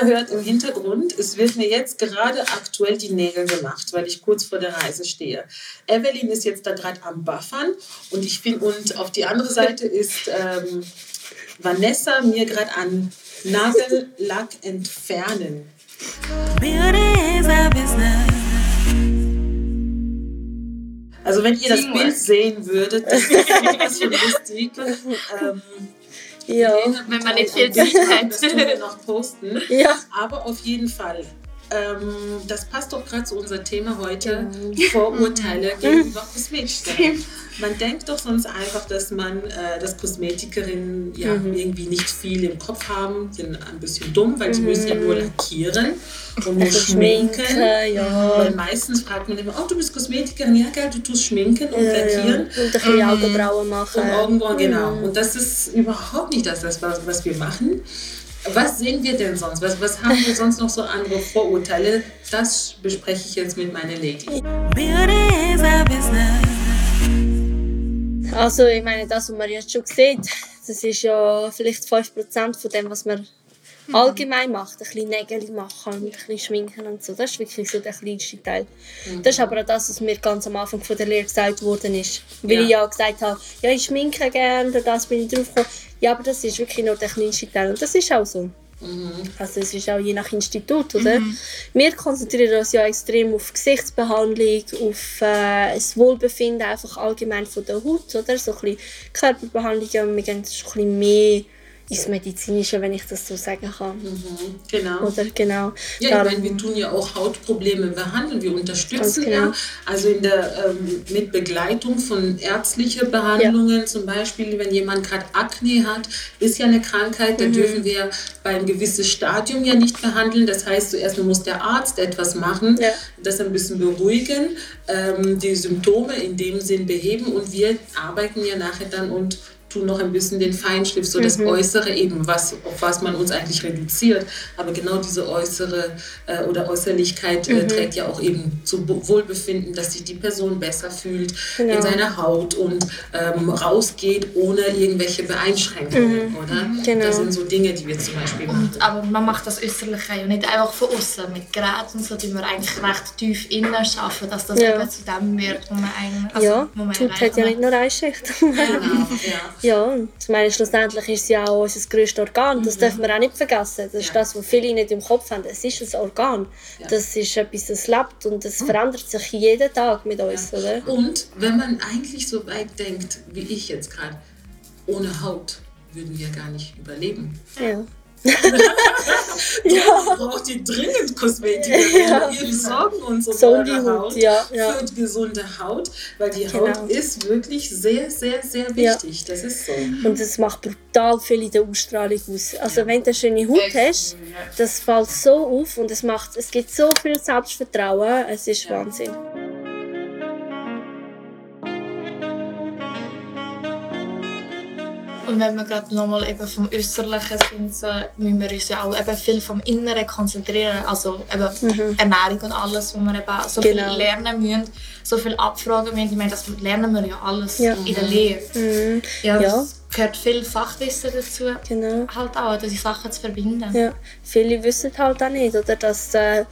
ihr hört im Hintergrund, es wird mir jetzt gerade aktuell die Nägel gemacht, weil ich kurz vor der Reise stehe. Evelyn ist jetzt da gerade am Buffern und ich bin und auf die andere Seite ist ähm, Vanessa mir gerade an Nagellack entfernen. Also wenn ihr das Bild sehen würdet, das ist was für lustig. Ähm, ja. Wenn man nicht viel Zeit hat. Das tun wir noch posten. Ja. Aber auf jeden Fall. Ähm, das passt doch gerade zu unserem Thema heute, Vorurteile gegenüber Kosmetikern. Man denkt doch sonst einfach, dass man, äh, dass Kosmetikerinnen ja Mhm. irgendwie nicht viel im Kopf haben, sind ein bisschen dumm, weil sie müssen ja nur lackieren und schminken. ja. Weil meistens fragt man immer, oh, du bist Kosmetikerin, ja geil, du tust schminken und Ja, ja. lackieren. Und ein bisschen Augenbrauen machen. Und Augenbrauen, genau. Mhm. Und das ist überhaupt nicht das, das was, was wir machen. Was sehen wir denn sonst? Was, was haben wir sonst noch so andere Vorurteile? Das bespreche ich jetzt mit meiner Lady. Also ich meine, das, was man jetzt schon sieht, das ist ja vielleicht 5% von dem, was man allgemein macht. Ein bisschen Nägel machen und ein bisschen schminken und so. Das ist wirklich so der kleinste Teil. Das ist aber auch das, was mir ganz am Anfang von der Lehre gesagt worden ist. Weil Ja. ich ja gesagt habe, ja, ich schminke gerne, durch das bin ich draufgekommen. Ja, aber das ist wirklich nur der kleinste Teil. Und das ist auch so. Also es ist auch je nach Institut, oder? Wir konzentrieren uns ja extrem auf Gesichtsbehandlung, auf äh, das Wohlbefinden einfach allgemein von der Haut, oder? So ein bisschen Körperbehandlung, wir gehen ein bisschen mehr ins Medizinische, wenn ich das so sagen kann. Genau. Oder genau. Ja, Darum- ich meine, wir tun ja auch Hautprobleme behandeln, wir unterstützen genau. ja. Also in der, ähm, mit Begleitung von ärztlichen Behandlungen, zum Beispiel, wenn jemand gerade Akne hat, ist ja eine Krankheit, Mhm. da dürfen wir bei einem gewissen Stadium ja nicht behandeln. Das heißt, zuerst muss der Arzt etwas machen, Ja. das ein bisschen beruhigen, ähm, die Symptome in dem Sinn beheben und wir arbeiten ja nachher dann und tun noch ein bisschen den Feinschliff, so Mhm. das Äußere eben, was, auf was man uns eigentlich reduziert. Aber genau diese äußere äh, oder Äußerlichkeit Mhm. äh, trägt ja auch eben zu Bo- Wohlbefinden, dass sich die Person besser fühlt Genau. in seiner Haut und ähm, rausgeht ohne irgendwelche Beeinschränkungen, oder? Genau. Das sind so Dinge, die wir zum Beispiel machen. Und, aber man macht das Äußerliche ja nicht einfach von außen. Mit Geräten und so, die wir eigentlich recht tief innen schaffen, dass das Ja. eben zu dem wird, wo man eigentlich also, ja, wo man Haut hat ja nicht nur eine Schicht. Genau, ja. Ja, und ich meine, schlussendlich ist es ja auch unser grösstes Organ. Das dürfen wir auch nicht vergessen. Das ist Ja. das, was viele nicht im Kopf haben. Es ist ein Organ. Ja. Das ist etwas, das lebt und das verändert sich jeden Tag mit uns, oder? Und wenn man eigentlich so weit denkt, wie ich jetzt gerade, ohne Haut würden wir gar nicht überleben. Ja. Ja. Braucht ihr dringend Kosmetika. Wir besorgen uns um So eure Haut, ja, ja. für gesunde Haut, weil die Genau. Haut ist wirklich sehr, sehr, sehr Ja. wichtig. Das ist so. Und das macht brutal viel in der Ausstrahlung aus. Also wenn du eine schöne Haut hast, das fällt so auf und es, macht, es gibt so viel Selbstvertrauen. Es ist Wahnsinn. Und wenn wir gerade nochmal eben vom Äußerlichen sind, so, müssen wir uns ja auch eben viel vom Inneren konzentrieren. Also eben Ernährung und alles, wo wir eben so Mhm. Genau. viel lernen müssen, so viel abfragen müssen. Ich meine, das lernen wir ja alles Ja. in der Lehre. Mhm. Ja, Ja. es gehört viel Fachwissen dazu. Genau. Halt auch, die Sachen zu verbinden. Ja, viele wissen halt auch nicht, oder, dass äh,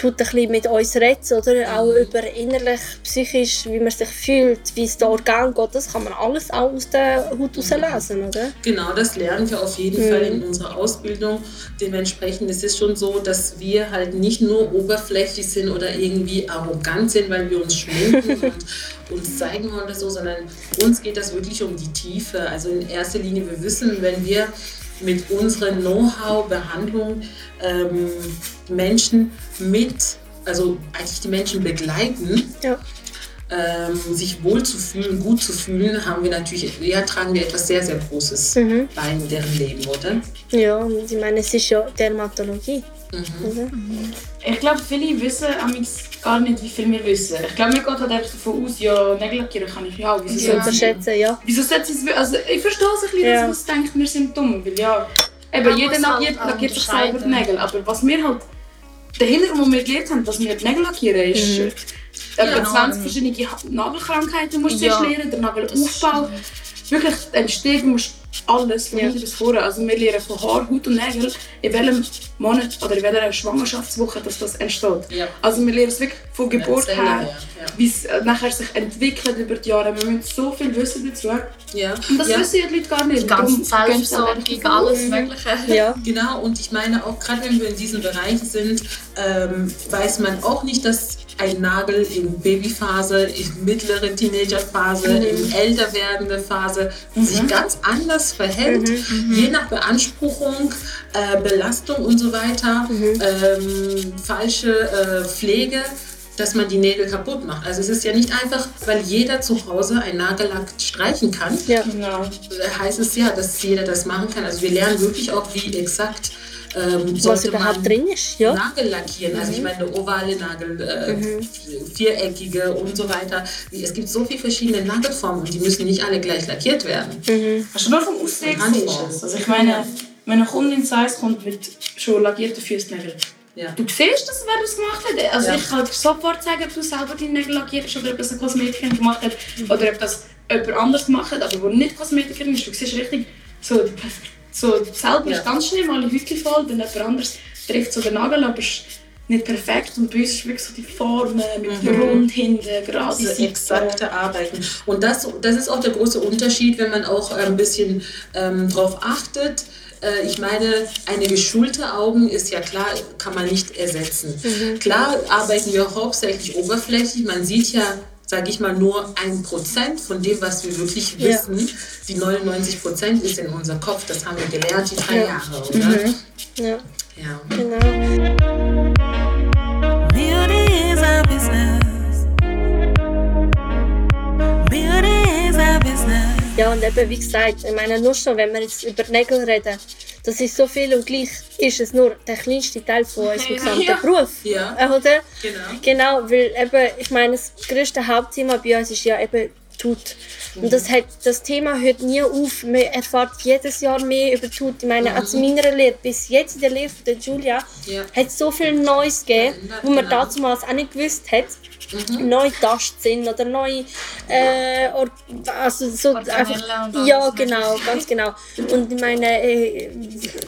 tut ein bisschen mit uns reden, oder auch über innerlich, psychisch, wie man sich fühlt, wie es den Organ geht, das kann man alles auch aus der Haut herauslesen, oder? Genau, das lernen wir auf jeden Mhm. Fall in unserer Ausbildung. Dementsprechend ist es schon so, dass wir halt nicht nur oberflächlich sind oder irgendwie arrogant sind, weil wir uns schminken und uns zeigen wollen oder so, sondern uns geht das wirklich um die Tiefe. Also in erster Linie, wir wissen, wenn wir mit unserer Know-how-Behandlung ähm, Menschen mit, also eigentlich die Menschen begleiten, Ja. ähm, sich wohl zu fühlen, gut zu fühlen, haben wir natürlich, ja, tragen wir etwas sehr, sehr Großes Mhm. bei in deren Leben, oder? Ja, ich meine, es ist ja Dermatologie. Oder? Ich glaube, viele wissen amigs gar nicht, wie viel wir wissen. Ich glaube, mir geht halt einfach davon aus, ja, Nägel lackieren kann ich ja. Wieso sie- unterschätzen, ja. Wieso sollte sie es... Also, ich verstehe es ein bisschen, Ja. dass man denkt, wir sind dumm. Weil ja, eben, jeder muss halt lackiert, lackiert sich selber die. Nägel. Aber was wir halt... Der Hintergrund, den wir gelernt haben, dass wir die Nägel lackieren, ist... Mhm. Etwa Ja. 20 verschiedene Ha- Nagelkrankheiten musst du Ja. lernen, der Nagelaufbau. Wirklich die Entstehung musst alles von Ja. hinten bis vorne. Also wir lernen von Haar, Haut und Nägel, in welchem Monat oder in welcher Schwangerschaftswoche dass das entsteht. Ja. Also wir lernen es wirklich von Geburt her, ja, ja. wie es äh, nachher sich entwickelt über die Jahre. Wir müssen so viel wissen dazu. Ja. Und das ja. wissen ja die Leute gar nicht. Die ganze Selbstversorgung, alles. Mögliche. Ja. Genau, und ich meine auch, gerade wenn wir in diesem Bereich sind, ähm, weiß man auch nicht, dass ein Nagel in Babyphase, in mittlere Teenagerphase, in älter werdende Phase sich ganz anders verhält, je nach Beanspruchung, äh, Belastung und so weiter, ähm, falsche äh, Pflege dass man die Nägel kaputt macht. Also es ist ja nicht einfach, weil jeder zu Hause ein Nagellack streichen kann, Ja. Genau. heißt es ja, dass jeder das machen kann. Also wir lernen wirklich auch, wie exakt ähm, Was sollte überhaupt man drin ist, ja. Nagel lackieren. Also ich meine ovale Nagel, äh, viereckige und so weiter. Es gibt so viele verschiedene Nagelformen und die müssen nicht alle gleich lackiert werden. Hast du nur vom es. Also ich meine, wenn eine Kundin zu uns kommt mit schon lackierten Fußnägeln, Ja. du siehst, dass wer das gemacht hat. Also Ja. ich kann dir sofort sagen, ob du selber deine Nägel lackiert hast oder ob das eine Kosmetikerin gemacht hat oder ob das jemand anders gemacht hat, aber wo nicht Kosmetikerin ist. Du siehst richtig, so, die Perf- so selber Ja. ist ganz schlimm, alle Hüte voll, dann jemand anderes trifft so den Nagel, aber ist nicht perfekt und bei uns ist wirklich so die Formen mit rund hinten, gerade Seiten. exakte Arbeiten. Und das, das ist auch der große Unterschied, wenn man auch ein bisschen ähm, drauf achtet. Äh, Ich meine, eine geschulte Augen ist ja klar, kann man nicht ersetzen. Klar arbeiten wir hauptsächlich oberflächlich. Man sieht ja, sage ich mal, nur ein Prozent von dem, was wir wirklich Ja. wissen. Die 99 Prozent ist in unser Kopf. Das haben wir gelernt, die drei Ja. Jahre, oder? Ja, Ja. genau. Beauty is our business. Beauty is our business. Ja, und eben, wie gesagt, ich meine, nur schon, wenn wir jetzt über Nägel reden, das ist so viel und gleich ist es nur der kleinste Teil von unserem gesamten Ja. Beruf. Ja. Äh, Oder? Genau. Genau, weil eben, ich meine, das größte Hauptthema bei uns ist ja eben Tut. Und das, hat, das Thema hört nie auf. Man erfährt jedes Jahr mehr über Tut. Ich meine, also in meiner Lehre, bis jetzt in der Lehre von der Julia, Ja. hat es so viel Neues gegeben, wo man Genau. damals auch nicht gewusst hat. Neue Tastsinn oder neue, äh, also so einfach, ja genau, ganz genau. Und ich meine, äh,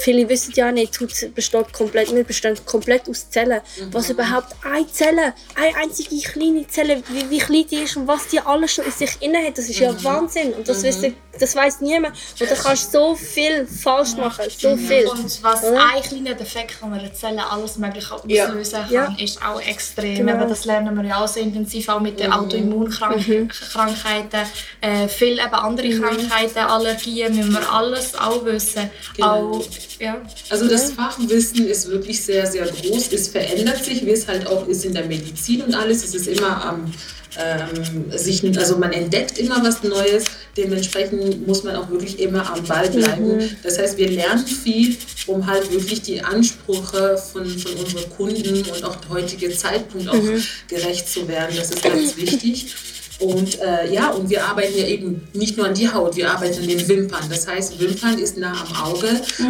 viele wissen ja nicht, Tut besteht komplett, wir bestehen komplett aus Zellen. Was überhaupt eine Zelle, eine einzige kleine Zelle, wie, wie klein die ist und was die alles schon in sich inne hat, das ist ja Wahnsinn. Und das, wissen, das weiß niemand. Und da kannst du so viel falsch machen, so viel. Und was Oder? ein kleiner Defekt von einer Zelle alles Mögliche Ja. auslösen kann, Ja. ist auch extrem. Genau. Eben, das lernen wir ja auch sehr intensiv, auch mit den Autoimmunkrankheiten. Äh, viele eben andere Krankheiten, Allergien, müssen wir alles auch wissen. Genau. Auch, ja. Also das Fachwissen ist wirklich sehr, sehr groß. Es verändert sich, wie es halt auch ist in der Medizin und alles. Es ist immer am ähm, sich, also man entdeckt immer was Neues. Dementsprechend muss man auch wirklich immer am Ball bleiben. Das heißt, wir lernen viel, um halt wirklich die Ansprüche von, von unseren Kunden und auch der heutige Zeitpunkt auch gerecht zu werden. Das ist ganz wichtig. Und äh, ja, und wir arbeiten ja eben nicht nur an die Haut, wir arbeiten an den Wimpern. Das heißt, Wimpern ist nah am Auge.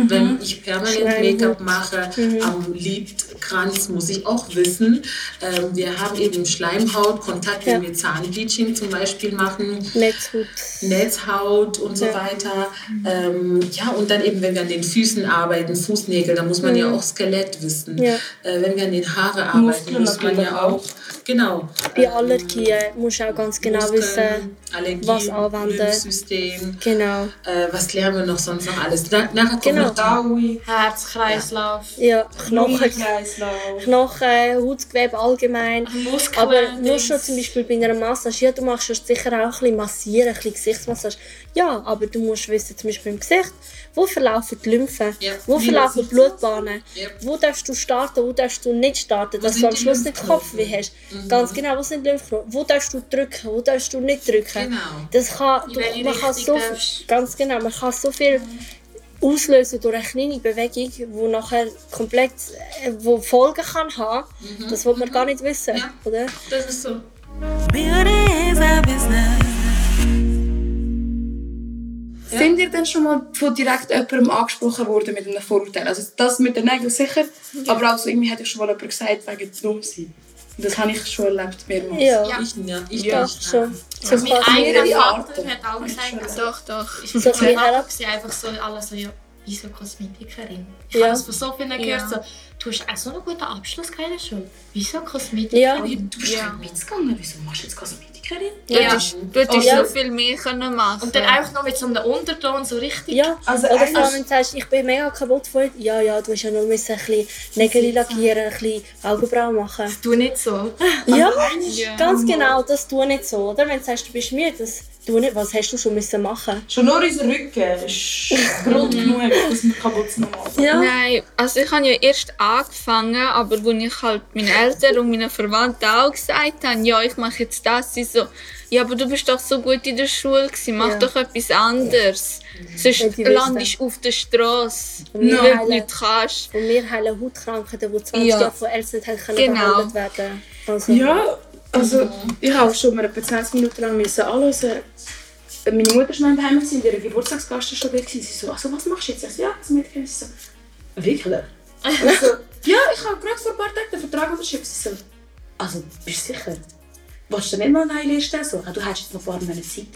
Wenn ich permanent. Make-up mache, am Lidkranz muss ich auch wissen. Ähm, wir haben eben Schleimhaut, Kontakt, wenn Ja. wir Zahnbleaching zum Beispiel machen. Netzhut. Netzhaut und so Ja. weiter. Ähm, ja, und dann eben, wenn wir an den Füßen arbeiten, Fußnägel, da muss man ja auch Skelett wissen. Ja. Äh, wenn wir an den Haare arbeiten, Muskeln muss man ja auch, genau. Bei Allergien musst du auch ganz genau wissen, Allergie, was anwenden. Lymphsystem, genau. äh, was lernen wir noch sonst noch alles. Na, nachher kommt Genau. noch Daui, Herz-Kreislauf, Ja, Knochen. Knochen, Hautgewebe allgemein. Muskeln. Aber nur schon zum Beispiel bei einer Massage, ja, du machst ja sicher auch ein bisschen massieren, ein bisschen Gesichtsmassage. Ja, aber du musst wissen, zum Beispiel im Gesicht, wo verlaufen die Lymphen, Ja. wo Wie verlaufen die Blutbahnen, Ja. wo darfst du starten, wo darfst du nicht starten, dass du am Schluss nicht Lymphknoten? Kopfweh hast. Ganz genau, wo sind die Lymphknoten, wo darfst du drücken, wo darfst du nicht drücken. Genau. Das kann, du, man kann so darfst- ganz genau, man kann so viel auslösen durch eine kleine Bewegung, die nachher komplett äh, wo Folgen kann haben. Das will man gar nicht wissen, Ja. oder? Das ist so. Beauty is our business. Sind ihr denn schon mal von direkt jemandem angesprochen worden mit einem Vorurteil? Also das mit den Nägeln sicher, aber auch so irgendwie hätte ich schon mal jemand gesagt, wegen dumm sein. Das habe ich schon erlebt mehrmals. Ja, Ja. Ich, ja, ich Ja. doch schon. So Mein quasi eigener Vater hat auch gesagt, also, Doch, doch. ich So war so einfach so, alle so, ja, wieso Kosmetikerin? Ich Ja. habe es von so vielen gehört, Ja. so, du hast auch so einen guten Abschluss gehabt in der Schule. Wieso Ja. Kosmetikerin? Du bist Ja. ja. mitgegangen, wieso machst du jetzt Kosmetikerin? Du Ja. hättest, du hättest Ja. so viel mehr können machen Und dann einfach noch mit so einem Unterton so richtig. Ja, Also oder vor allem, wenn du sagst, ich bin mega kaputt von Ja, ja, du musst ja nur müssen ein bisschen Nägel lackieren, ein bisschen Augenbrauen machen. Du nicht so. Ja, Ja. ganz genau, das tu nicht so, oder? Wenn du sagst, du bist müde, das tu nicht. Was hast du schon müssen machen? Schon nur unser Rücken ist Grund genug, dass wir kaputt sind. Ja. Nein, also ich habe ja erst angefangen, aber als ich halt meinen Eltern und meinen Verwandten auch gesagt habe, ja, ich mache jetzt das, sie so, ja, aber du bist doch so gut in der Schule gewesen, mach Ja. doch etwas anderes. Sonst Wenn die wissen. landest du auf der Straße, weil du heilen- nicht kannst. Und wir heilen Hautkrankheiten, die 20 Ja. Jahre von Ärzten haben können Genau. behandelt werden also, Ja, also ich habe schon mal etwa 20 Minuten lang müssen anhören. Meine Mutter war noch daheim, gewesen, ihre Geburtstagsgast war schon da. gewesen. Sie so, also was machst du jetzt? Ich so, ja, das Mädchen. Sie so, wirklich? Ich so, ja, ich habe gerade vor ein paar Tagen den Vertrag unterschrieben. Sie so, also bist du sicher? Willst du nicht mal eine neue Stelle suchen? Du hast jetzt noch vor einer Zeit.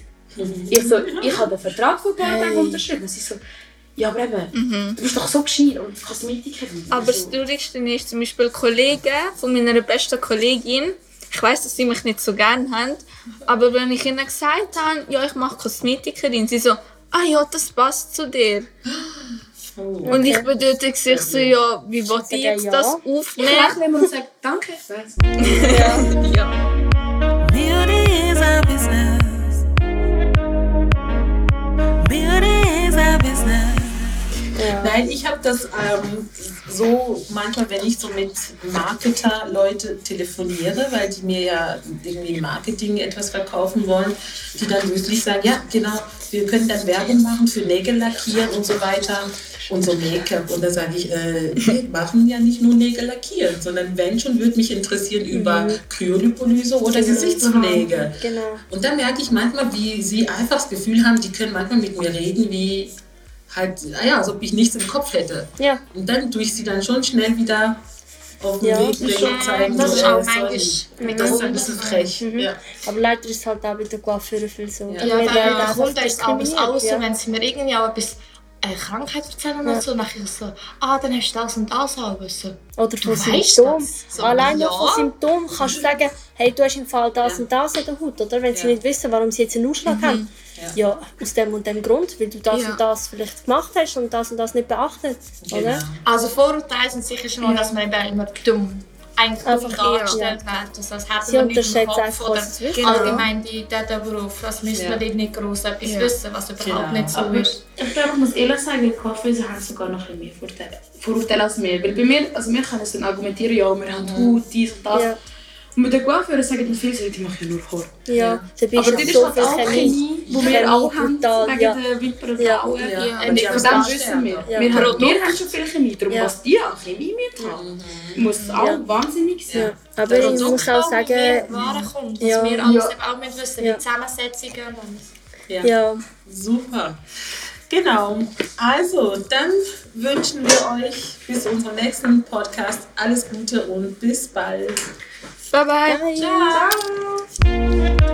Ich so, ich habe den Vertrag vor ein paar Tagen unterschrieben. Sie so, ja, aber eben, du bist doch so gescheit und Kosmetikerin. Aber das Traurigste ist zum Beispiel Kollegen von meiner besten Kollegin. Ich weiß, dass sie mich nicht so gerne haben, aber wenn ich ihnen gesagt habe, ja, ich mache Kosmetikerin, sie so, ah ja, das passt zu dir. Und ich bin dort und ich so, ja, wie will ich jetzt ja. das ich aufnehmen? lächle immer und sage, danke, ich weiß. Ja. Nein, ich habe das ähm, so manchmal, wenn ich so mit Marketer-Leute telefoniere, weil die mir ja irgendwie im Marketing etwas verkaufen wollen, die dann wirklich sagen, ja genau, wir können dann Werbung machen für Nägel lackieren und so weiter und so Make-up. Und da sage ich, äh, wir machen ja nicht nur Nägel lackieren, sondern wenn schon, würde mich interessieren über Kryolipolyse oder Gesichtspflege. Genau. Und dann merke ich manchmal, wie sie einfach das Gefühl haben, die können manchmal mit mir reden, wie halt, ah ja, als ob ich nichts im Kopf hätte. Ja, Und dann tue ich sie dann schon schnell wieder auf den Ja, Weg das bringen und zeigen, Das so, ist auch manchmal mit Das ist ein bisschen frech. Ja. aber leider ist es halt auch bei der Coiffeure viel so. Ja. Ja, der einfach Kunde ist alles, so, ja. wenn sie mir irgendwie auch etwas eine Krankheit erzählen oder Ja. so, dann ich so, ah, dann hast du das und das auch. So. Oder Du von Symptomen. So, Allein ja. nur von Symptomen kannst du sagen, hey, du hast im Fall das Ja. und das an der Haut, oder? Wenn sie nicht wissen, warum sie jetzt einen Ausschlag haben. Ja. aus dem und dem Grund, weil du das und das vielleicht gemacht hast und das und das nicht beachtet, Genau. oder? Also Vorurteile sind sicher schon mal, dass man eben immer dumm eigentlich Einfach, dumm dargestellt wird. Also, als hätte Sie man nichts im Kopf oder. Genau. allgemein die, der Beruf. Also müsste Ja. man dort nicht gross etwas Ja. wissen, was überhaupt Genau. nicht so Aber ist. ich glaube, ich muss ehrlich sagen, die Coiffeuse haben sogar noch ein bisschen mehr Vorteile, Vorurteile als wir. Weil bei mir, also wir können es dann argumentieren, ja, wir haben Haut, dies und das. Ja. Und mit den Coiffeuren sagen dann viele, die machen ja nur Haar. Ja, dabei Aber ist das ist so halt viel auch Chemie. Chemie, die Chemie, wir auch haben, brutal, wegen ja. der Wimpern Ja. Frauen. Ja. Ja. Und Und haben ganz wissen wir. Ja. Wir, haben, Produkt. wir haben schon viel Chemie, darum Ja. was die an Chemie mit haben, muss auch Ja. wahnsinnig sein. Ja. Aber ich muss auch sagen, Ware kommt, dass Ja. wir alles Ja. eben auch mit wissen, Ja. die Zusammensetzungen und. Ja. ja, Super. Genau. Also, dann wünschen wir euch bis unserem nächsten Podcast alles Gute und bis bald. 拜拜。Bye.